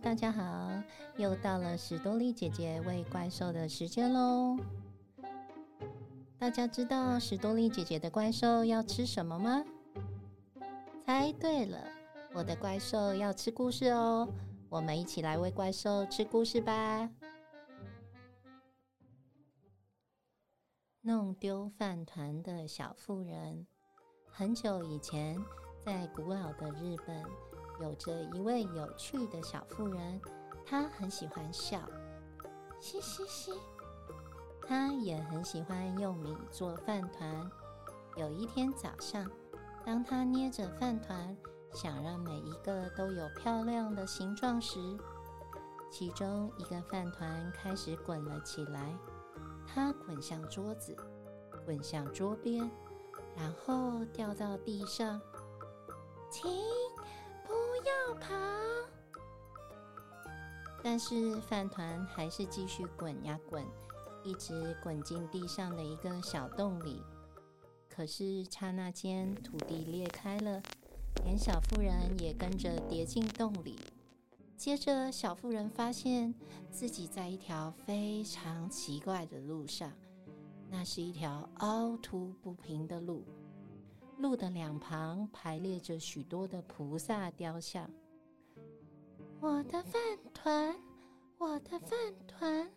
大家好，又到了史多利姐姐喂怪兽的时间喽。大家知道史多利姐姐的怪兽要吃什么吗？猜对了，我的怪兽要吃故事哦。我们一起来喂怪兽吃故事吧。弄丢饭团的小妇人。很久以前，在古老的日本。有着一位有趣的小妇人，她很喜欢笑，嘻嘻嘻。她也很喜欢用米做饭团。有一天早上，当她捏着饭团，想让每一个都有漂亮的形状时，其中一个饭团开始滚了起来。它滚向桌子，滚向桌边，然后掉到地上。停！跑，但是饭团还是继续滚呀滚，一直滚进地上的一个小洞里。可是刹那间，土地裂开了，连小妇人也跟着跌进洞里。接着，小妇人发现自己在一条非常奇怪的路上，那是一条凹凸不平的路。路的两旁排列着许多的菩萨雕像。我的饭团，我的饭团，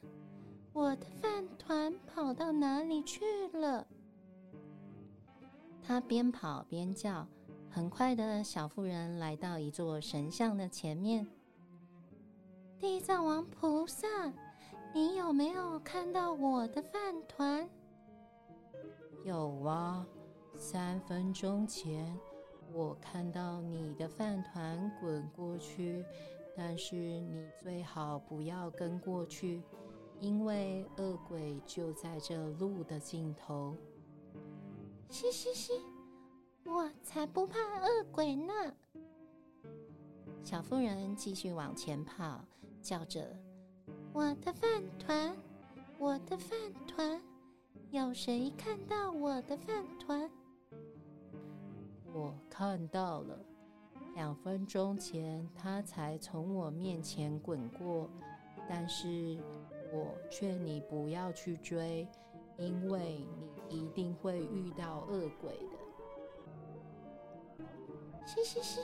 我的饭团跑到哪里去了？他边跑边叫。很快的小妇人来到一座神像的前面。地藏王菩萨，你有没有看到我的饭团？有啊。三分钟前，我看到你的饭团滚过去，但是你最好不要跟过去，因为恶鬼就在这路的尽头。嘻嘻嘻，我才不怕恶鬼呢！小妇人继续往前跑，叫着：“我的饭团，我的饭团，有谁看到我的饭团？”我看到了，两分钟前他才从我面前滚过，但是我劝你不要去追，因为你一定会遇到恶鬼的。嘻嘻嘻，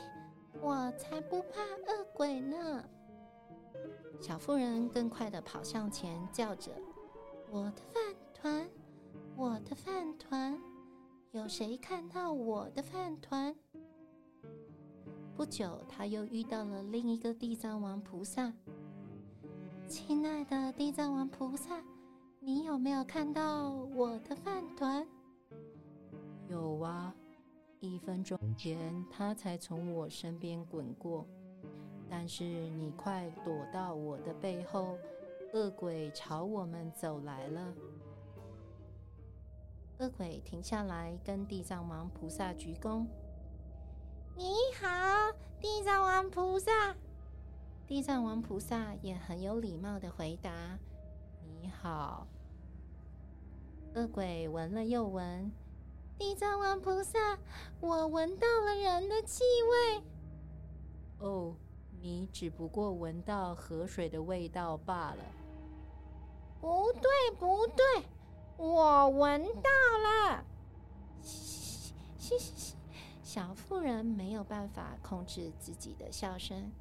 我才不怕恶鬼呢！小妇人更快的跑向前，叫着：“我的饭团，我的饭团。”有谁看到我的饭团？不久，他又遇到了另一个地藏王菩萨。亲爱的地藏王菩萨，你有没有看到我的饭团？有啊，一分钟前他才从我身边滚过，但是你快躲到我的背后，恶鬼朝我们走来了。恶鬼停下来，跟地藏王菩萨鞠躬。你地藏王菩萨。地藏王菩萨也很有礼貌的回答：“你好。”恶鬼闻了又闻，地藏王菩萨，我闻到了人的气味。哦，你只不过闻到河水的味道罢了。不对，不对。我闻到了，嘻嘻嘻嘻，小妇人没有办法控制自己的笑声，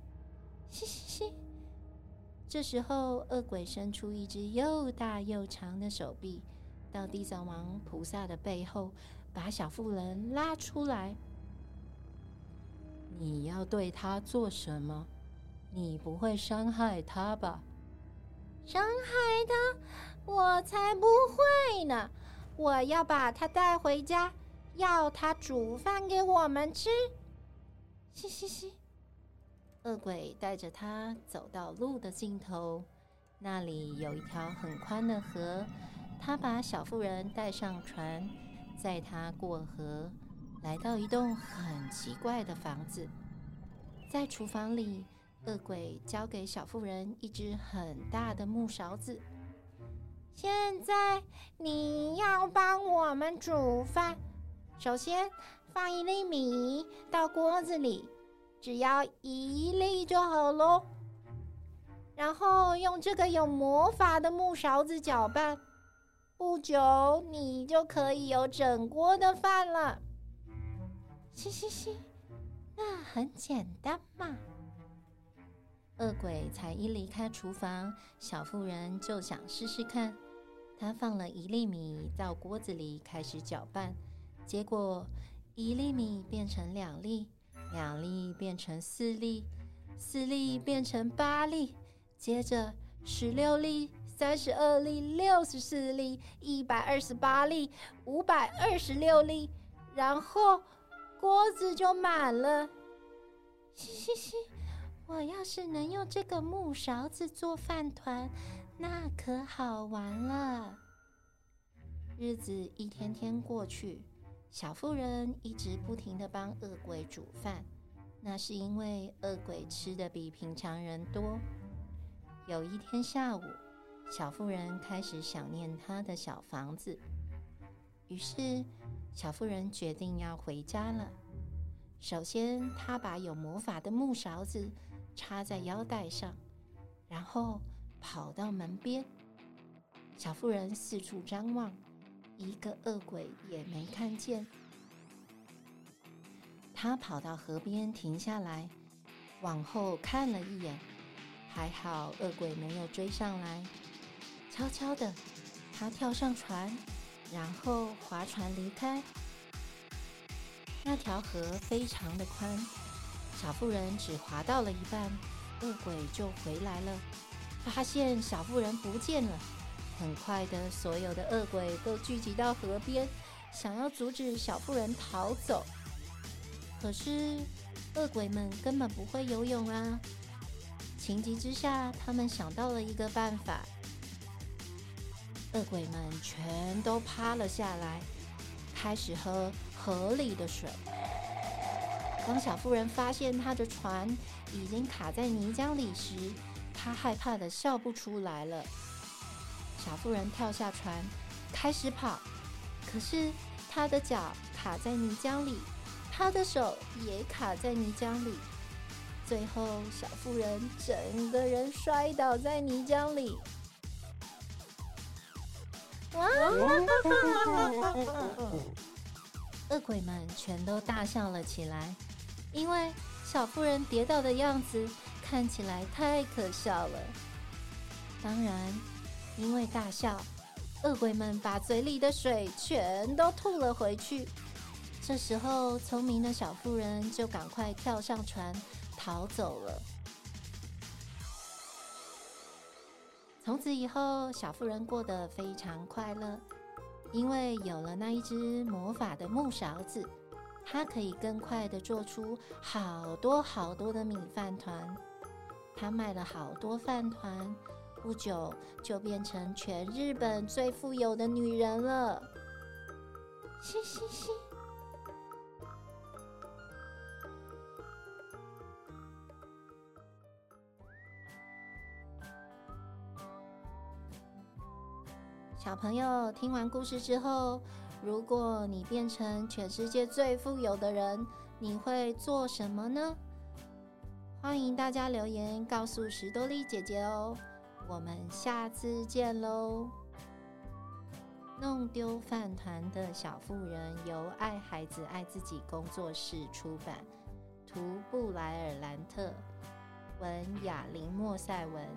嘻嘻嘻。这时候，恶鬼伸出一只又大又长的手臂，到地藏王菩萨的背后，把小妇人拉出来。你要对他做什么？你不会伤害他吧？伤害他？我才不会呢！我要把他带回家，要他煮饭给我们吃。嘻嘻嘻！恶鬼带着他走到路的尽头，那里有一条很宽的河。他把小妇人带上船，载她过河，来到一栋很奇怪的房子。在厨房里。恶鬼交给小妇人一只很大的木勺子。现在你要帮我们煮饭。首先放一粒米到锅子里，只要一粒就好喽。然后用这个有魔法的木勺子搅拌，不久你就可以有整锅的饭了。嘻嘻嘻，那很简单嘛。恶鬼才一离开厨房，小妇人就想试试看。她放了一粒米到锅子里，开始搅拌。结果一粒米变成两粒，两粒变成四粒，四粒变成八粒，接着十六粒、三十二粒、六十四粒、一百二十八粒、五百二十六粒，然后锅子就满了。嘻嘻嘻。我要是能用这个木勺子做饭团，那可好玩了。日子一天天过去，小妇人一直不停的帮恶鬼煮饭，那是因为恶鬼吃的比平常人多。有一天下午，小妇人开始想念她的小房子，于是小妇人决定要回家了。首先，她把有魔法的木勺子。插在腰带上，然后跑到门边。小妇人四处张望，一个恶鬼也没看见。他跑到河边停下来，往后看了一眼，还好恶鬼没有追上来。悄悄的，他跳上船，然后划船离开。那条河非常的宽。小妇人只划到了一半，恶鬼就回来了，发现小妇人不见了。很快的，所有的恶鬼都聚集到河边，想要阻止小妇人逃走。可是，恶鬼们根本不会游泳啊！情急之下，他们想到了一个办法。恶鬼们全都趴了下来，开始喝河里的水。当小妇人发现她的船已经卡在泥浆里时，她害怕的笑不出来了。小妇人跳下船，开始跑，可是她的脚卡在泥浆里，她的手也卡在泥浆里，最后小妇人整个人摔倒在泥浆里。哇！恶鬼们全都大笑了起来。因为小妇人跌倒的样子看起来太可笑了。当然，因为大笑，恶鬼们把嘴里的水全都吐了回去。这时候，聪明的小妇人就赶快跳上船逃走了。从此以后，小妇人过得非常快乐，因为有了那一只魔法的木勺子。它可以更快的做出好多好多的米饭团。他卖了好多饭团，不久就变成全日本最富有的女人了。嘻嘻嘻！小朋友听完故事之后。如果你变成全世界最富有的人，你会做什么呢？欢迎大家留言告诉石多丽姐姐哦。我们下次见喽！弄丢饭团的小妇人由爱孩子爱自己工作室出版，图布莱尔兰特，文雅琳莫塞文。